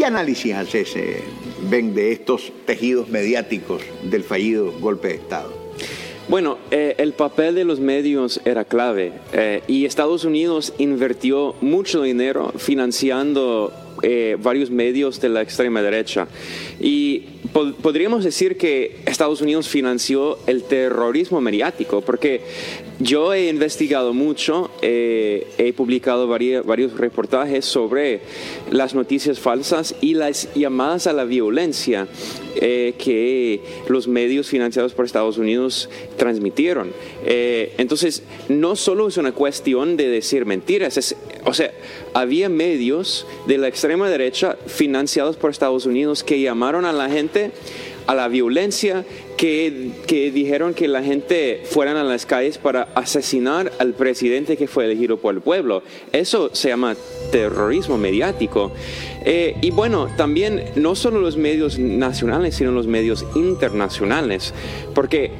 ¿Qué análisis haces, eh, ven, de estos tejidos mediáticos del fallido golpe de Estado? Bueno, eh, el papel de los medios era clave eh, y Estados Unidos invirtió mucho dinero financiando eh, varios medios de la extrema derecha. Y podríamos decir que Estados Unidos financió el terrorismo mediático, porque yo he investigado mucho, eh, he publicado varios reportajes sobre las noticias falsas y las llamadas a la violencia eh, que los medios financiados por Estados Unidos transmitieron. Eh, entonces, no solo es una cuestión de decir mentiras, o sea, había medios de la extrema derecha financiados por Estados Unidos que llamaron a la gente a la violencia, que, dijeron que la gente fueran a las calles para asesinar al presidente que fue elegido por el pueblo. Eso se llama terrorismo mediático. Eh, y bueno, también no solo los medios nacionales, sino los medios internacionales, porque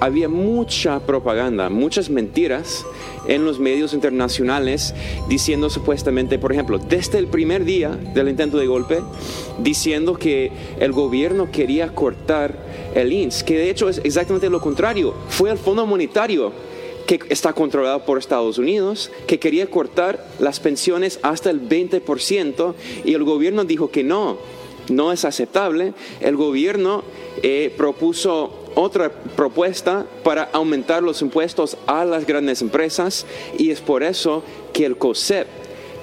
había mucha propaganda, muchas mentiras en los medios internacionales diciendo supuestamente, por ejemplo, desde el primer día del intento de golpe, diciendo que el gobierno quería cortar el INS, que de hecho es exactamente lo contrario, fue el Fondo Monetario que está controlado por Estados Unidos, que quería cortar las pensiones hasta el 20% y el gobierno dijo que no, no es aceptable. El gobierno eh, propuso otra propuesta para aumentar los impuestos a las grandes empresas y es por eso que el COSEP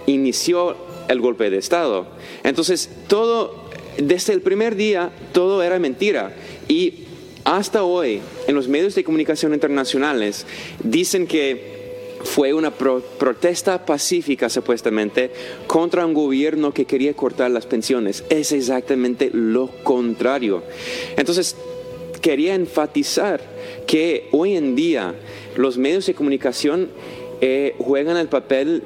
inició el golpe de Estado. Entonces, todo, desde el primer día, todo era mentira. Y hasta hoy, en los medios de comunicación internacionales, dicen que fue una protesta pacífica supuestamente contra un gobierno que quería cortar las pensiones. Es exactamente lo contrario. Entonces, quería enfatizar que hoy en día los medios de comunicación eh, juegan el papel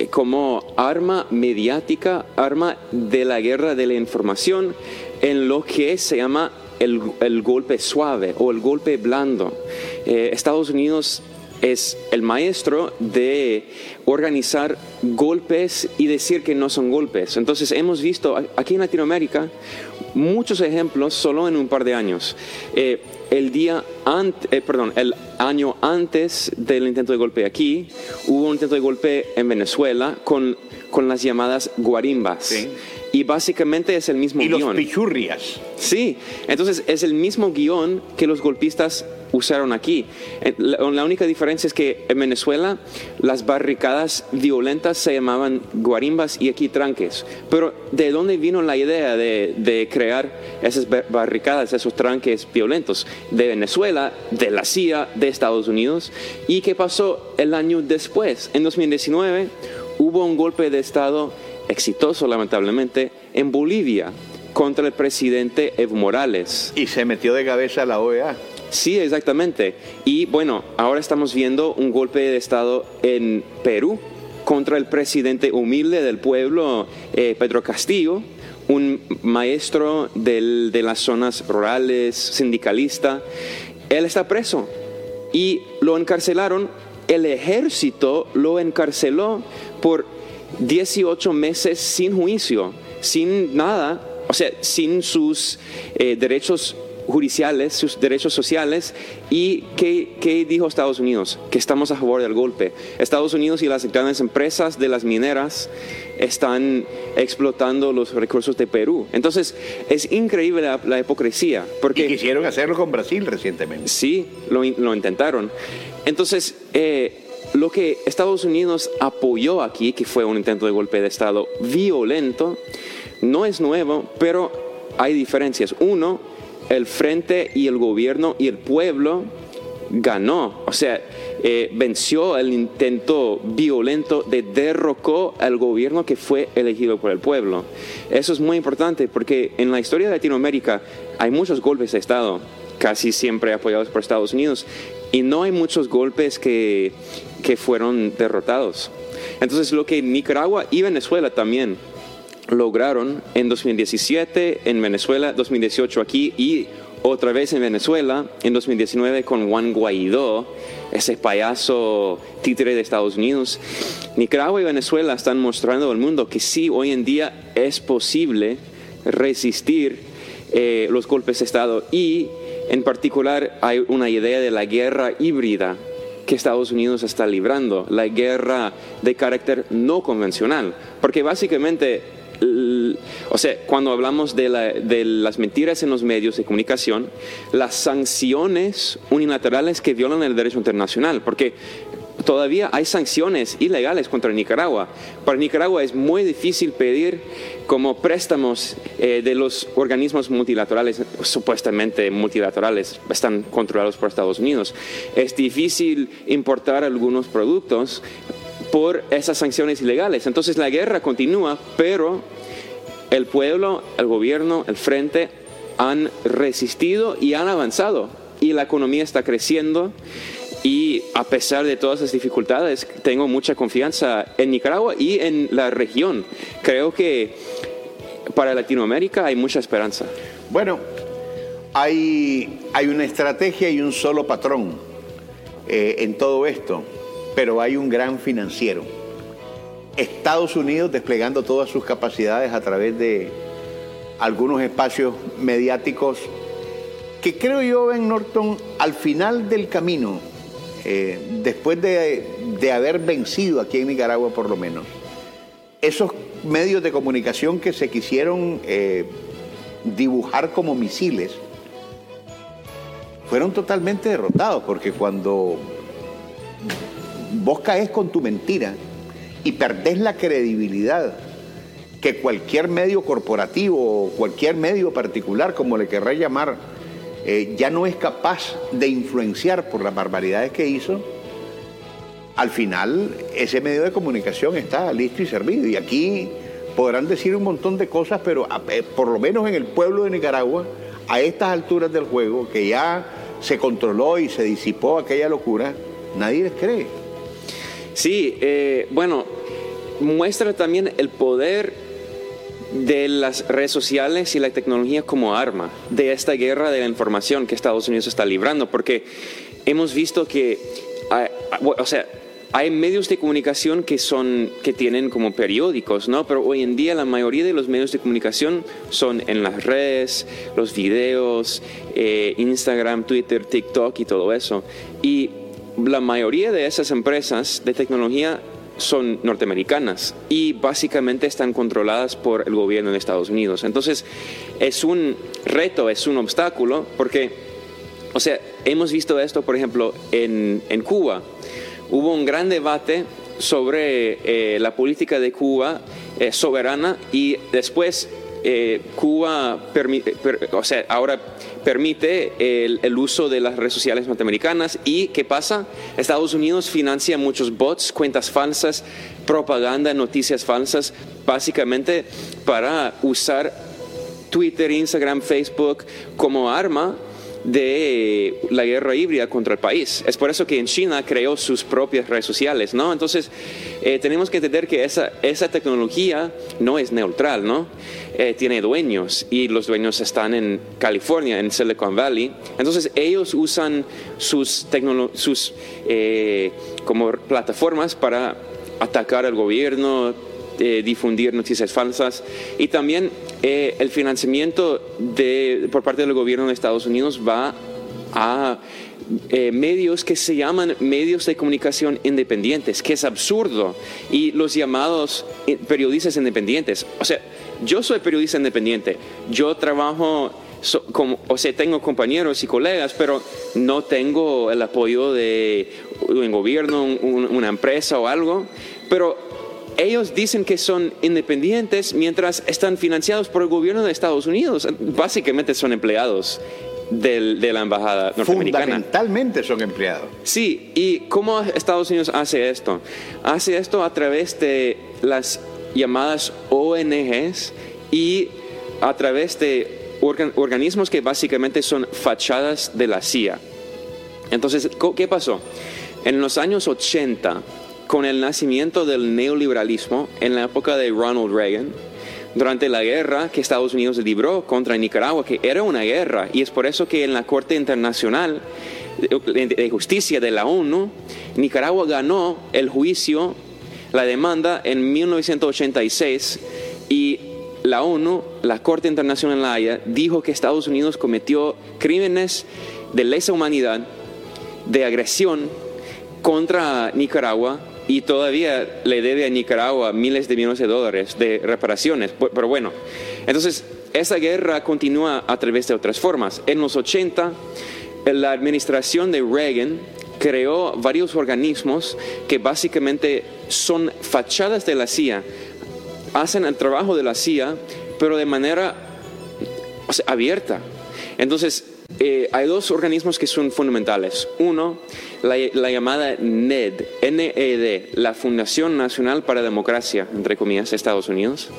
eh, como arma mediática, arma de la guerra de la información, en lo que se llama el, golpe suave o el golpe blando. Eh, Estados Unidos es el maestro de organizar golpes y decir que no son golpes. Entonces hemos visto aquí en Latinoamérica muchos ejemplos solo en un par de años. El día eh, perdón, el año antes del intento de golpe aquí, hubo un intento de golpe en Venezuela con, con las llamadas guarimbas. Sí. Y básicamente es el mismo guion. Y los pichurrias. Sí, entonces es el mismo guion que los golpistas usaron aquí. Eh, la, única diferencia es que en Venezuela las barricadas violentas se llamaban guarimbas y aquí tranques. Pero ¿de dónde vino la idea de, crear esas barricadas, esos tranques violentos? De Venezuela, de la CIA, de Estados Unidos. ¿Y qué pasó el año después? En 2019 hubo un golpe de Estado exitoso lamentablemente, en Bolivia contra el presidente Evo Morales. Y se metió de cabeza la OEA. Sí, exactamente. Y bueno, ahora estamos viendo un golpe de Estado en Perú contra el presidente humilde del pueblo, eh, Pedro Castillo, un maestro de las zonas rurales, sindicalista. Él está preso y lo encarcelaron. El ejército lo encarceló por 18 meses sin juicio, sin nada, o sea, sin sus eh, derechos judiciales, sus derechos sociales. ¿Y qué, dijo Estados Unidos? Que estamos a favor del golpe. Estados Unidos y las grandes empresas de las mineras están explotando los recursos de Perú. Entonces, es increíble la, hipocresía. Porque, y quisieron hacerlo con Brasil recientemente. Sí, lo, lo intentaron. Entonces, eh, lo que Estados Unidos apoyó aquí, que fue un intento de golpe de Estado violento, no es nuevo, pero hay diferencias. Uno, el frente y el gobierno y el pueblo ganó, o sea, eh, venció el intento violento de derrocó al gobierno que fue elegido por el pueblo. Eso es muy importante porque en la historia de Latinoamérica hay muchos golpes de Estado, casi siempre apoyados por Estados Unidos, y no hay muchos golpes que, que fueron derrotados. Entonces lo que Nicaragua y Venezuela también lograron en 2017, en Venezuela, 2018 aquí y otra vez en Venezuela, en 2019 con Juan Guaidó, ese payaso títere de Estados Unidos. Nicaragua y Venezuela están mostrando al mundo que sí, hoy en día es posible resistir eh, los golpes de Estado y en particular hay una idea de la guerra híbrida que Estados Unidos está librando, la guerra de carácter no convencional, porque básicamente o sea, cuando hablamos de, las mentiras en los medios de comunicación, las sanciones unilaterales que violan el derecho internacional, porque todavía hay sanciones ilegales contra Nicaragua. Para Nicaragua es muy difícil pedir como préstamos eh, de los organismos multilaterales, supuestamente multilaterales, están controlados por Estados Unidos. Es difícil importar algunos productos por esas sanciones ilegales. Entonces la guerra continúa, pero el pueblo, el gobierno, el frente han resistido y han avanzado y la economía está creciendo y a pesar de todas las dificultades tengo mucha confianza en Nicaragua y en la región. Creo que para Latinoamérica hay mucha esperanza. Bueno, hay, hay una estrategia y un solo patrón eh, en todo esto pero hay un gran financiero. Estados Unidos desplegando todas sus capacidades a través de algunos espacios mediáticos que creo yo, Ben Norton, al final del camino, eh, después de, haber vencido aquí en Nicaragua por lo menos, esos medios de comunicación que se quisieron eh, dibujar como misiles, fueron totalmente derrotados, porque cuando vos caes con tu mentira y perdés la credibilidad que cualquier medio corporativo o cualquier medio particular, como le querrá llamar, eh, ya no es capaz de influenciar por las barbaridades que hizo, al final ese medio de comunicación está listo y servido. Y aquí podrán decir un montón de cosas, pero eh, por lo menos en el pueblo de Nicaragua, a estas alturas del juego, que ya se controló y se disipó aquella locura, nadie les cree. Sí, eh, bueno, muestra también el poder de las redes sociales y la tecnología como arma de esta guerra de la información que Estados Unidos está librando, porque hemos visto que, hay, o sea, hay medios de comunicación que son que tienen como periódicos, ¿no? Pero hoy en día la mayoría de los medios de comunicación son en las redes, los videos, eh, Instagram, Twitter, TikTok y todo eso. Y la mayoría de esas empresas de tecnología son norteamericanas y básicamente están controladas por el gobierno de Estados Unidos. Entonces, es un reto, es un obstáculo, porque, o sea, hemos visto esto, por ejemplo, en, Cuba. Hubo un gran debate sobre eh, la política de Cuba eh, soberana y después eh, Cuba, o sea, ahora permite el, uso de las redes sociales norteamericanas y ¿qué pasa? Estados Unidos financia muchos bots, cuentas falsas, propaganda, noticias falsas, básicamente para usar Twitter, Instagram, Facebook como arma de la guerra híbrida contra el país. Es por eso que en China creó sus propias redes sociales, ¿no? Entonces, eh, tenemos que entender que esa, esa tecnología no es neutral, ¿no? Eh, tiene dueños y los dueños están en California, en Silicon Valley. Entonces, ellos usan sus, sus eh, como plataformas para atacar al gobierno, difundir noticias falsas y también eh, el financiamiento de, por parte del gobierno de Estados Unidos va a eh, medios que se llaman medios de comunicación independientes, que es absurdo, y los llamados eh, periodistas independientes. O sea, yo soy periodista independiente, yo trabajo, como, o sea, tengo compañeros y colegas, pero no tengo el apoyo de un gobierno, una empresa o algo, pero ellos dicen que son independientes mientras están financiados por el gobierno de Estados Unidos. Básicamente son empleados de la embajada norteamericana. Fundamentalmente son empleados. Sí, ¿y cómo Estados Unidos hace esto? Hace esto a través de las llamadas ONGs y a través de organismos que básicamente son fachadas de la CIA. Entonces, ¿qué pasó? En los años 80, con el nacimiento del neoliberalismo en la época de Ronald Reagan, durante la guerra que Estados Unidos libró contra Nicaragua, que era una guerra, y es por eso que en la Corte Internacional de Justicia de la ONU, Nicaragua ganó el juicio, la demanda en 1986 y la ONU, la Corte Internacional de la Haya, dijo que Estados Unidos cometió crímenes de lesa humanidad, de agresión contra Nicaragua y todavía le debe a Nicaragua miles de millones de dólares de reparaciones. Pero bueno, entonces esa guerra continúa a través de otras formas. En los 80, la administración de Reagan creó varios organismos que básicamente son fachadas de la CIA, hacen el trabajo de la CIA, pero de manera abierta. Entonces, eh, hay dos organismos que son fundamentales. Uno, la, llamada NED, NED, la Fundación Nacional para Democracia, entre comillas, Estados Unidos.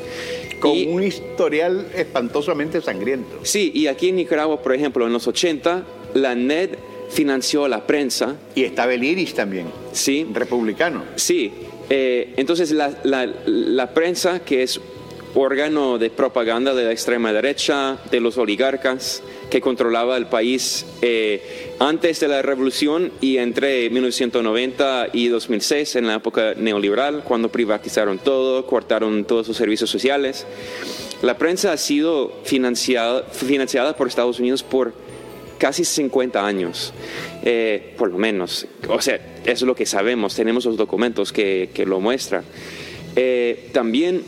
Con un historial espantosamente sangriento. Sí, y aquí en Nicaragua, por ejemplo, en los 80, la NED financió la prensa. Y estaba el IRIS también. Sí. Republicano. Sí. Eh, entonces, la, la prensa, que es órgano de propaganda de la extrema derecha, de los oligarcas, que controlaba el país eh, antes de la revolución y entre 1990 y 2006, en la época neoliberal, cuando privatizaron todo, cortaron todos sus servicios sociales. La prensa ha sido financiada, por Estados Unidos por casi 50 años, eh, por lo menos. O sea, es lo que sabemos, tenemos los documentos que, que lo muestran. Eh, también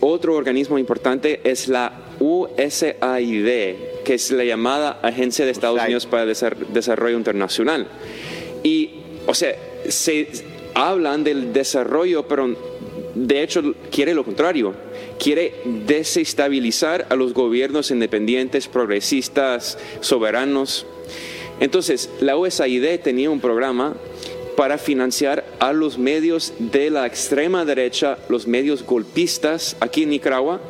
otro organismo importante es la USAID, que es la llamada Agencia de Estados Unidos para el Desarrollo Internacional. Y, o sea, se hablan del desarrollo, pero de hecho quiere lo contrario. Quiere desestabilizar a los gobiernos independientes, progresistas, soberanos. Entonces, la USAID tenía un programa para financiar a los medios de la extrema derecha, los medios golpistas aquí en Nicaragua,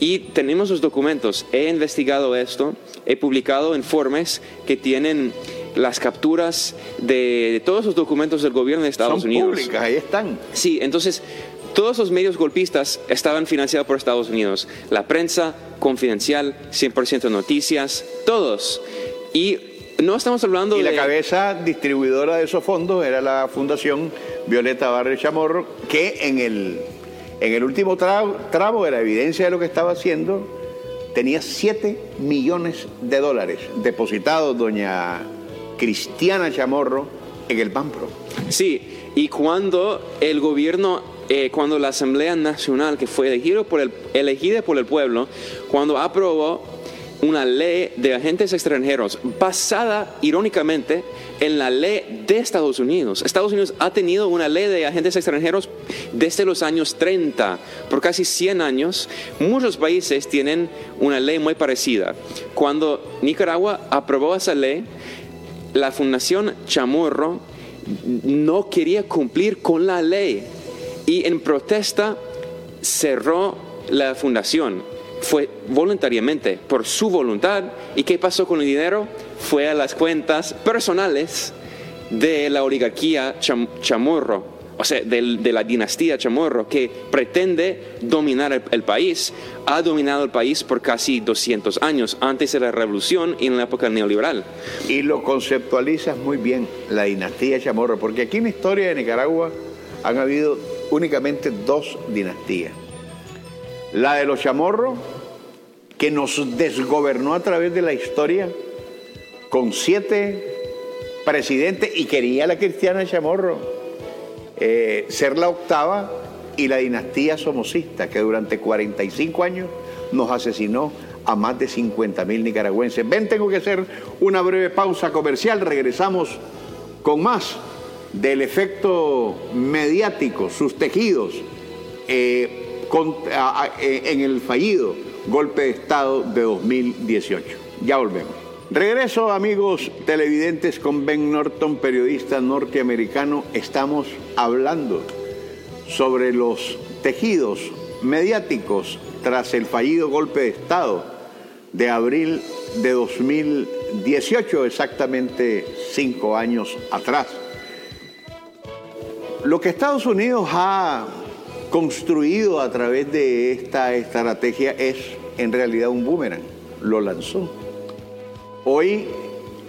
y tenemos los documentos. He investigado esto, he publicado informes que tienen las capturas de, todos los documentos del gobierno de Estados Son Unidos. Públicas, ahí están. Sí, entonces todos los medios golpistas estaban financiados por Estados Unidos. La prensa, confidencial, 100% noticias, todos. Y no estamos hablando de... Y la cabeza distribuidora de esos fondos era la Fundación Violeta Barrio Chamorro, que en el en el último tramo de la evidencia de lo que estaba haciendo, tenía 7 millones de dólares depositados doña Cristiana Chamorro en el Banpro. Sí, y cuando el gobierno, eh, cuando la Asamblea Nacional, que fue elegido por el, elegida por el pueblo, cuando aprobó una ley de agentes extranjeros basada, irónicamente, en la ley de Estados Unidos. Estados Unidos ha tenido una ley de agentes extranjeros desde los años 30, por casi 100 años. Muchos países tienen una ley muy parecida. Cuando Nicaragua aprobó esa ley, la Fundación Chamorro no quería cumplir con la ley y en protesta cerró la fundación fue voluntariamente, por su voluntad. ¿Y qué pasó con el dinero? Fue a las cuentas personales de la oligarquía chamorro, o sea, de, la dinastía chamorro, que pretende dominar el, país. Ha dominado el país por casi 200 años, antes de la revolución y en la época neoliberal. Y lo conceptualizas muy bien, la dinastía chamorro, porque aquí en la historia de Nicaragua han habido únicamente dos dinastías la de los chamorros, que nos desgobernó a través de la historia con siete presidentes y quería la cristiana chamorro eh, ser la octava y la dinastía somocista que durante 45 años nos asesinó a más de 50 mil nicaragüenses. Ven, tengo que hacer una breve pausa comercial, regresamos con más del efecto mediático, sus tejidos. Eh, eh, en el fallido golpe de Estado de 2018. Ya volvemos. Regreso amigos televidentes con Ben Norton, periodista norteamericano. Estamos hablando sobre los tejidos mediáticos tras el fallido golpe de Estado de abril de 2018, exactamente cinco años atrás. Lo que Estados Unidos ha construido a través de esta estrategia es en realidad un boomerang, lo lanzó. Hoy,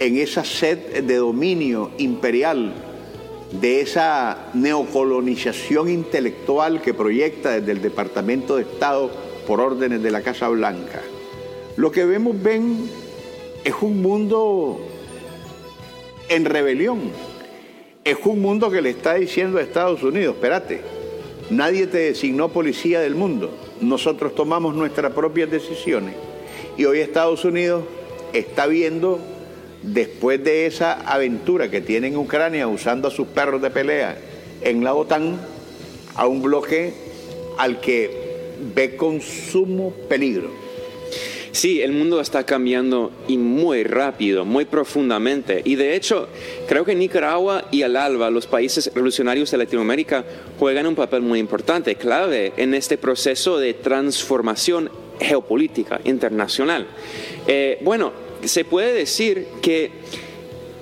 en esa sed de dominio imperial, de esa neocolonización intelectual que proyecta desde el Departamento de Estado por órdenes de la Casa Blanca, lo que vemos, ven, es un mundo en rebelión. Es un mundo que le está diciendo a Estados Unidos, espérate, nadie te designó policía del mundo, nosotros tomamos nuestras propias decisiones. Y hoy Estados Unidos está viendo, después de esa aventura que tiene en Ucrania usando a sus perros de pelea en la OTAN, a un bloque al que ve con sumo peligro. Sí, el mundo está cambiando y muy rápido, muy profundamente. Y de hecho, creo que Nicaragua y el ALBA, los países revolucionarios de Latinoamérica, juegan un papel muy importante, clave en este proceso de transformación geopolítica internacional. Eh, bueno, se puede decir que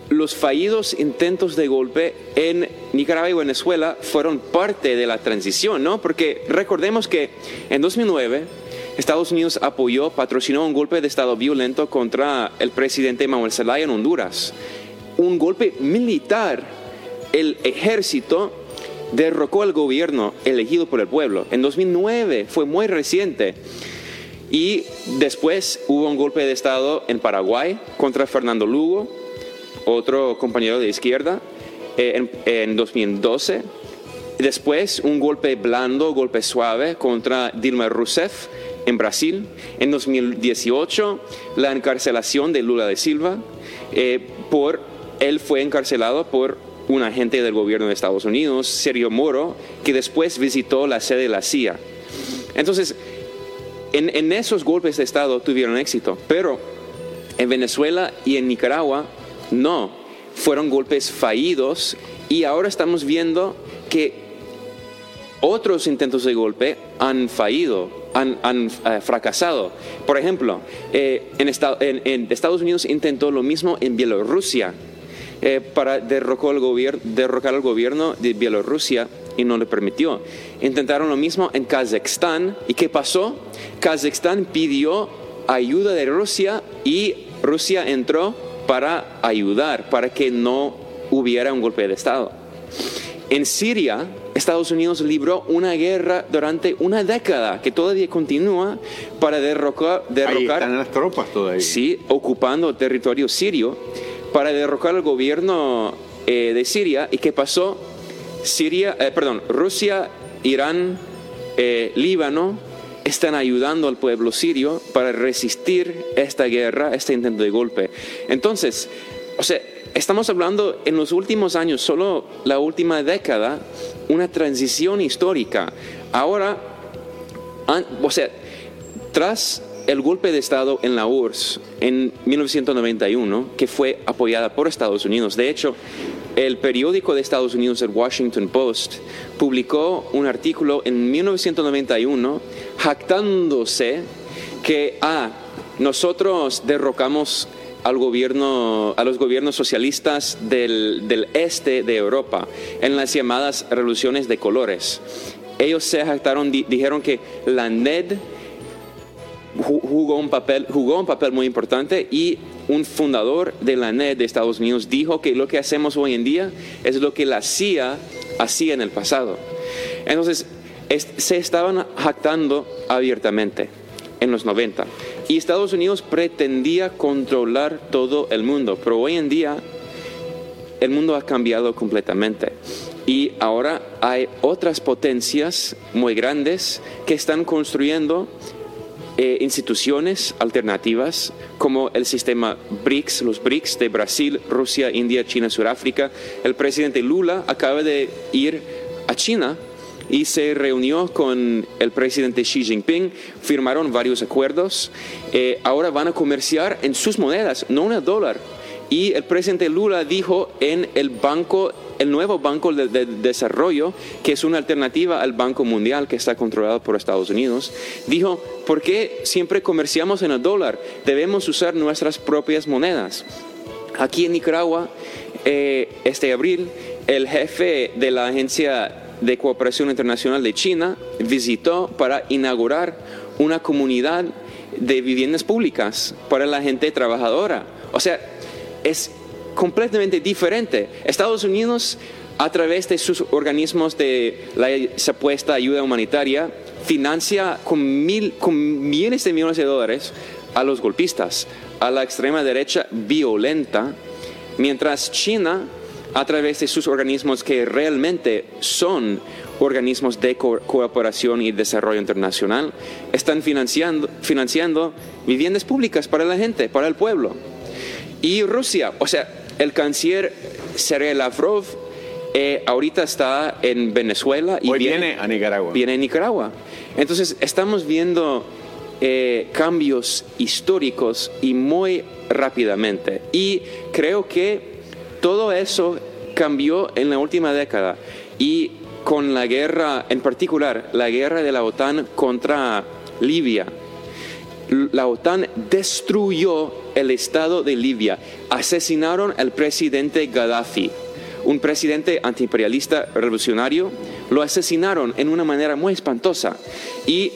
los fallidos intentos de golpe en Nicaragua y Venezuela fueron parte de la transición, ¿no? Porque recordemos que en 2009 Estados Unidos apoyó, patrocinó un golpe de Estado violento contra el presidente Manuel Zelaya en Honduras. Un golpe militar. El ejército derrocó al gobierno elegido por el pueblo. En 2009 fue muy reciente. Y después hubo un golpe de Estado en Paraguay contra Fernando Lugo, otro compañero de izquierda, eh, en, en 2012. Después un golpe blando, golpe suave contra Dilma Rousseff en Brasil. En 2018, la encarcelación de Lula de Silva, eh, por, él fue encarcelado por un agente del gobierno de Estados Unidos, Sergio Moro, que después visitó la sede de la CIA. Entonces, en, en esos golpes de Estado tuvieron éxito, pero en Venezuela y en Nicaragua no, fueron golpes fallidos y ahora estamos viendo que otros intentos de golpe han fallido, han, eh, fracasado. Por ejemplo, eh, en, Estados Unidos intentó lo mismo en Bielorrusia eh, para derrocar al, derrocar al gobierno de Bielorrusia y no le permitió. Intentaron lo mismo en Kazajstán y ¿qué pasó? Kazajstán pidió ayuda de Rusia y Rusia entró para ayudar, para que no hubiera un golpe de Estado. En Siria, Estados Unidos libró una guerra durante una década que todavía continúa para derrocar... derrocar Ahí están las tropas todavía. Sí, ocupando territorio sirio para derrocar al gobierno eh, de Siria. ¿Y qué pasó? Siria, eh, perdón, Rusia, Irán, eh, Líbano están ayudando al pueblo sirio para resistir esta guerra, este intento de golpe. Entonces, o sea, Estamos hablando en los últimos años, solo la última década, una transición histórica. Ahora, o sea, tras el golpe de Estado en la URSS en 1991, que fue apoyada por Estados Unidos, de hecho, el periódico de Estados Unidos, el Washington Post, publicó un artículo en 1991 jactándose que, ah, nosotros derrocamos al gobierno, a los gobiernos socialistas del, este de Europa en las llamadas revoluciones de colores. Ellos se jactaron, dijeron que la NED jugó un, papel, jugó un papel muy importante y un fundador de la NED de Estados Unidos dijo que lo que hacemos hoy en día es lo que la CIA hacía en el pasado. Entonces, se estaban jactando abiertamente en los 90. Y Estados Unidos pretendía controlar todo el mundo, pero hoy en día el mundo ha cambiado completamente. Y ahora hay otras potencias muy grandes que están construyendo eh, instituciones alternativas como el sistema BRICS, los BRICS de Brasil, Rusia, India, China, Sudáfrica. El presidente Lula acaba de ir a China y se reunió con el presidente Xi Jinping, firmaron varios acuerdos, eh, ahora van a comerciar en sus monedas, no en el dólar. Y el presidente Lula dijo en el banco, el nuevo banco de, de, desarrollo, que es una alternativa al Banco Mundial que está controlado por Estados Unidos, dijo, ¿por qué siempre comerciamos en el dólar? Debemos usar nuestras propias monedas. Aquí en Nicaragua, eh, este abril, el jefe de la agencia de Cooperación Internacional de China visitó para inaugurar una comunidad de viviendas públicas para la gente trabajadora. O sea, es completamente diferente. Estados Unidos, a través de sus organismos de la supuesta ayuda humanitaria, financia con, mil, con millones de millones de dólares a los golpistas, a la extrema derecha violenta, mientras China, a través de sus organismos que realmente son organismos de cooperación y desarrollo internacional, están financiando, financiando viviendas públicas para la gente, para el pueblo. Y Rusia, o sea, el canciller Sergei Lavrov eh, ahorita está en Venezuela y viene, a Nicaragua. Viene a Nicaragua. Entonces, estamos viendo eh, cambios históricos y muy rápidamente. Y creo que todo eso cambió en la última década. Y con la guerra, en particular, la guerra de la OTAN contra Libia. La OTAN destruyó el Estado de Libia. Asesinaron al presidente Gaddafi, un presidente antiimperialista revolucionario. Lo asesinaron en una manera muy espantosa. Y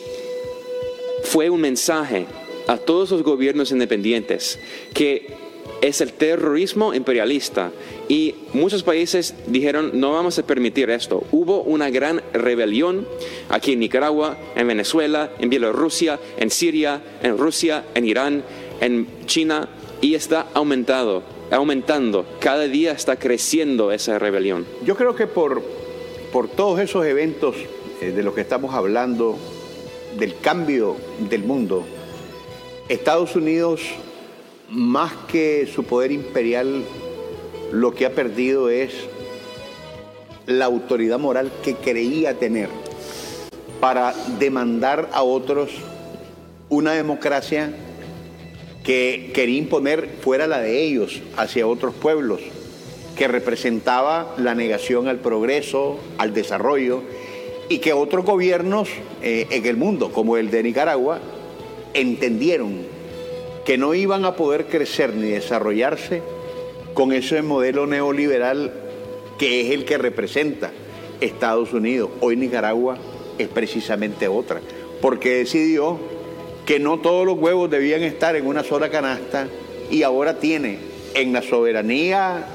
fue un mensaje a todos los gobiernos independientes que es el terrorismo imperialista. Y muchos países dijeron, no vamos a permitir esto. Hubo una gran rebelión aquí en Nicaragua, en Venezuela, en Bielorrusia, en Siria, en Rusia, en Irán, en China, y está aumentado, aumentando. Cada día está creciendo esa rebelión. Yo creo que por, por todos esos eventos eh, de los que estamos hablando, del cambio del mundo, Estados Unidos más que su poder imperial, lo que ha perdido es la autoridad moral que creía tener para demandar a otros una democracia que quería imponer fuera la de ellos hacia otros pueblos, que representaba la negación al progreso, al desarrollo, y que otros gobiernos eh, en el mundo, como el de Nicaragua, entendieron que no iban a poder crecer ni desarrollarse con ese modelo neoliberal que es el que representa Estados Unidos. Hoy Nicaragua es precisamente otra, porque decidió que no todos los huevos debían estar en una sola canasta y ahora tiene en la soberanía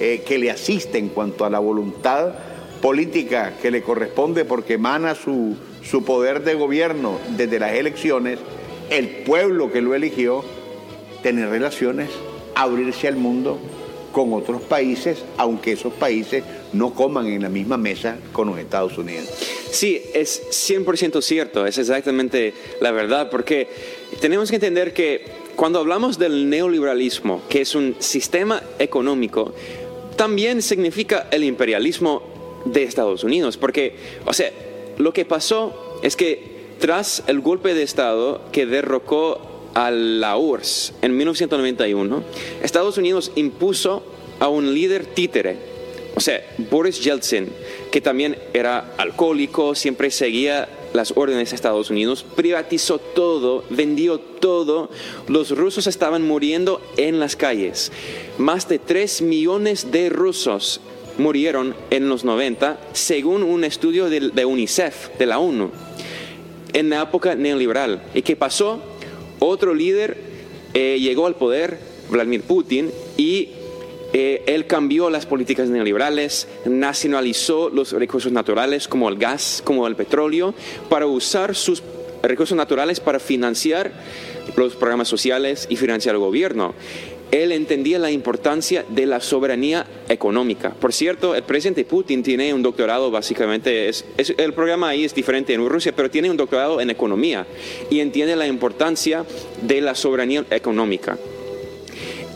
eh, que le asiste en cuanto a la voluntad política que le corresponde porque emana su, su poder de gobierno desde las elecciones, el pueblo que lo eligió, tener relaciones, abrirse al mundo con otros países, aunque esos países no coman en la misma mesa con los Estados Unidos. Sí, es 100% cierto, es exactamente la verdad, porque tenemos que entender que cuando hablamos del neoliberalismo, que es un sistema económico, también significa el imperialismo de Estados Unidos, porque, o sea, lo que pasó es que tras el golpe de Estado que derrocó a la URSS en 1991, Estados Unidos impuso a un líder títere, o sea, Boris Yeltsin, que también era alcohólico, siempre seguía las órdenes de Estados Unidos, privatizó todo, vendió todo, los rusos estaban muriendo en las calles. Más de 3 millones de rusos murieron en los 90, según un estudio de, UNICEF, de la ONU en la época neoliberal. ¿Y qué pasó? Otro líder eh, llegó al poder, Vladimir Putin, y eh, él cambió las políticas neoliberales, nacionalizó los recursos naturales como el gas, como el petróleo, para usar sus recursos naturales para financiar los programas sociales y financiar el gobierno él entendía la importancia de la soberanía económica. Por cierto, el presidente Putin tiene un doctorado, básicamente, es, el programa ahí es diferente en Rusia, pero tiene un doctorado en economía y entiende la importancia de la soberanía económica.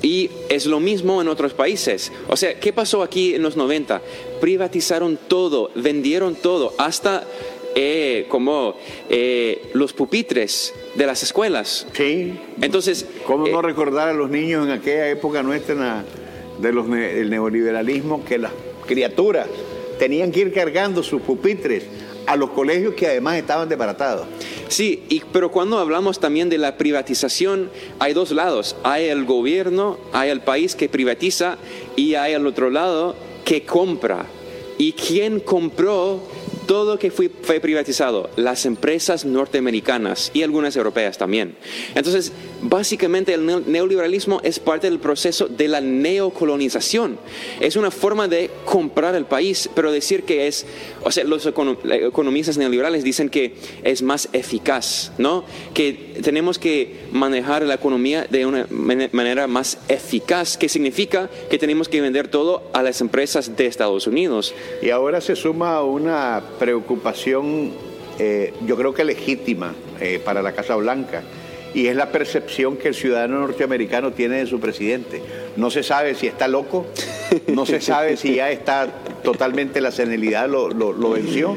Y es lo mismo en otros países. O sea, ¿qué pasó aquí en los 90? Privatizaron todo, vendieron todo, hasta eh, como eh, los pupitres de las escuelas. Sí. Entonces. ¿Cómo no eh, recordar a los niños en aquella época nuestra de los del neoliberalismo que las criaturas tenían que ir cargando sus pupitres a los colegios que además estaban desbaratados. Sí, y, pero cuando hablamos también de la privatización, hay dos lados. Hay el gobierno, hay el país que privatiza y hay el otro lado que compra ¿Y quién compró todo que fue, fue, privatizado, las empresas norteamericanas y algunas europeas también. Entonces, básicamente el neoliberalismo es parte del proceso de la neocolonización. Es una forma de comprar el país, pero decir que es, o sea, los economistas neoliberales dicen que es más eficaz, ¿no? Que tenemos que manejar la economía de una manera más eficaz, que significa que tenemos que vender todo a las empresas de Estados Unidos. Y ahora se suma una preocupación, eh, yo creo que legítima eh, para la Casa Blanca, y es la percepción que el ciudadano norteamericano tiene de su presidente. No se sabe si está loco, no se sabe si ya está totalmente la senilidad lo, venció,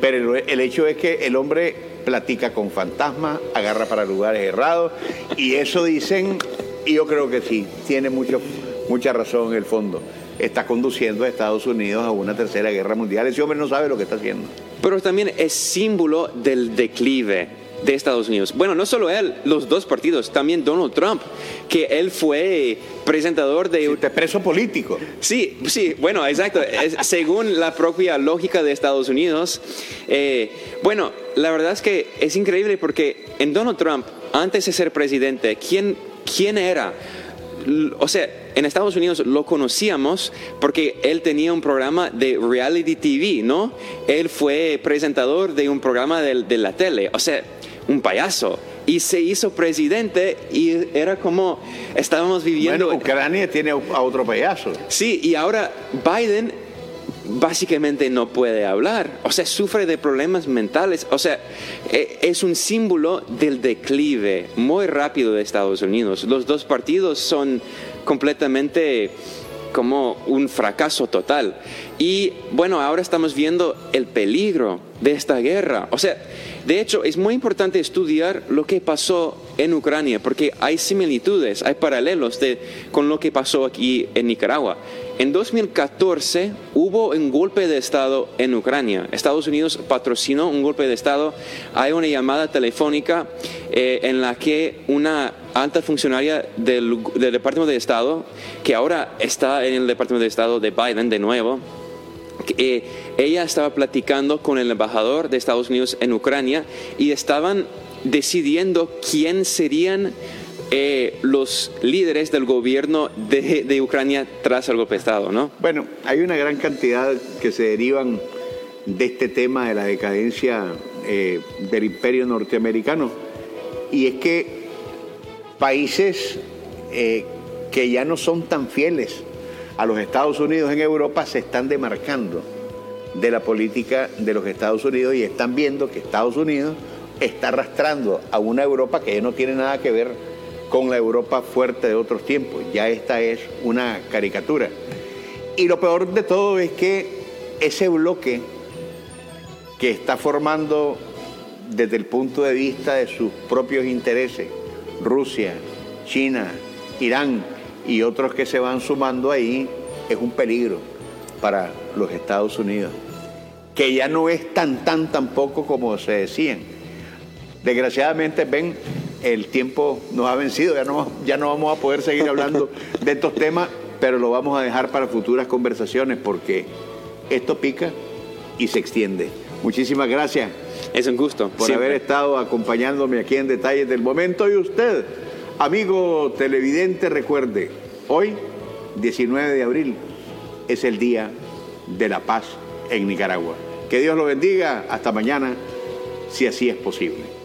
pero el, el hecho es que el hombre platica con fantasmas, agarra para lugares errados, y eso dicen, y yo creo que sí, tiene mucho, mucha razón en el fondo está conduciendo a Estados Unidos a una tercera guerra mundial. Ese hombre no sabe lo que está haciendo. Pero también es símbolo del declive de Estados Unidos. Bueno, no solo él, los dos partidos, también Donald Trump, que él fue presentador de... Sí, preso político. Sí, sí, bueno, exacto. según la propia lógica de Estados Unidos. Eh, bueno, la verdad es que es increíble porque en Donald Trump, antes de ser presidente, ¿quién, quién era? o sea, en Estados Unidos lo conocíamos porque él tenía un programa de reality TV, ¿no? Él fue presentador de un programa de, de la tele, o sea, un payaso. Y se hizo presidente y era como estábamos viviendo. Bueno, Ucrania tiene a otro payaso. Sí, y ahora Biden básicamente no puede hablar, o sea, sufre de problemas mentales, o sea, e, es un símbolo del declive muy rápido de Estados Unidos. Los dos partidos son completamente como un fracaso total. Y bueno, ahora estamos viendo el peligro de esta guerra. O sea, de hecho, es muy importante estudiar lo que pasó en Ucrania, porque hay similitudes, hay paralelos con lo que pasó aquí en Nicaragua. En 2014 hubo un golpe de Estado en Ucrania. Estados Unidos patrocinó un golpe de Estado. Hay una llamada telefónica eh, en la que una alta funcionaria del, del Departamento de Estado, que ahora está en el Departamento de Estado de Biden de nuevo, eh, ella estaba platicando con el embajador de Estados Unidos en Ucrania y estaban decidiendo quién serían eh, los líderes del gobierno de, Ucrania tras el golpe de Estado, ¿no? Bueno, hay una gran cantidad que se derivan de este tema de la decadencia eh, del imperio norteamericano. Y es que países eh, que ya no son tan fieles a los Estados Unidos en Europa se están demarcando de la política de los Estados Unidos y están viendo que Estados Unidos está arrastrando a una Europa que no tiene nada que ver con la Europa fuerte de otros tiempos. Ya esta es una caricatura. Y lo peor de todo es que ese bloque que está formando desde el punto de vista de sus propios intereses, Rusia, China, Irán y otros que se van sumando ahí, es un peligro para los Estados Unidos, que ya no es tan, tan, tan poco como se decían. Desgraciadamente, ven, el tiempo nos ha vencido, ya no, ya no vamos a poder seguir hablando de estos temas, pero lo vamos a dejar para futuras conversaciones porque esto pica y se extiende. Muchísimas gracias. Es un gusto. Por haber estado acompañándome aquí en Detalles del Momento. Y usted, amigo televidente, recuerde, hoy, 19 de abril, es el Día de la Paz en Nicaragua. Que Dios lo bendiga. Hasta mañana, si así es posible.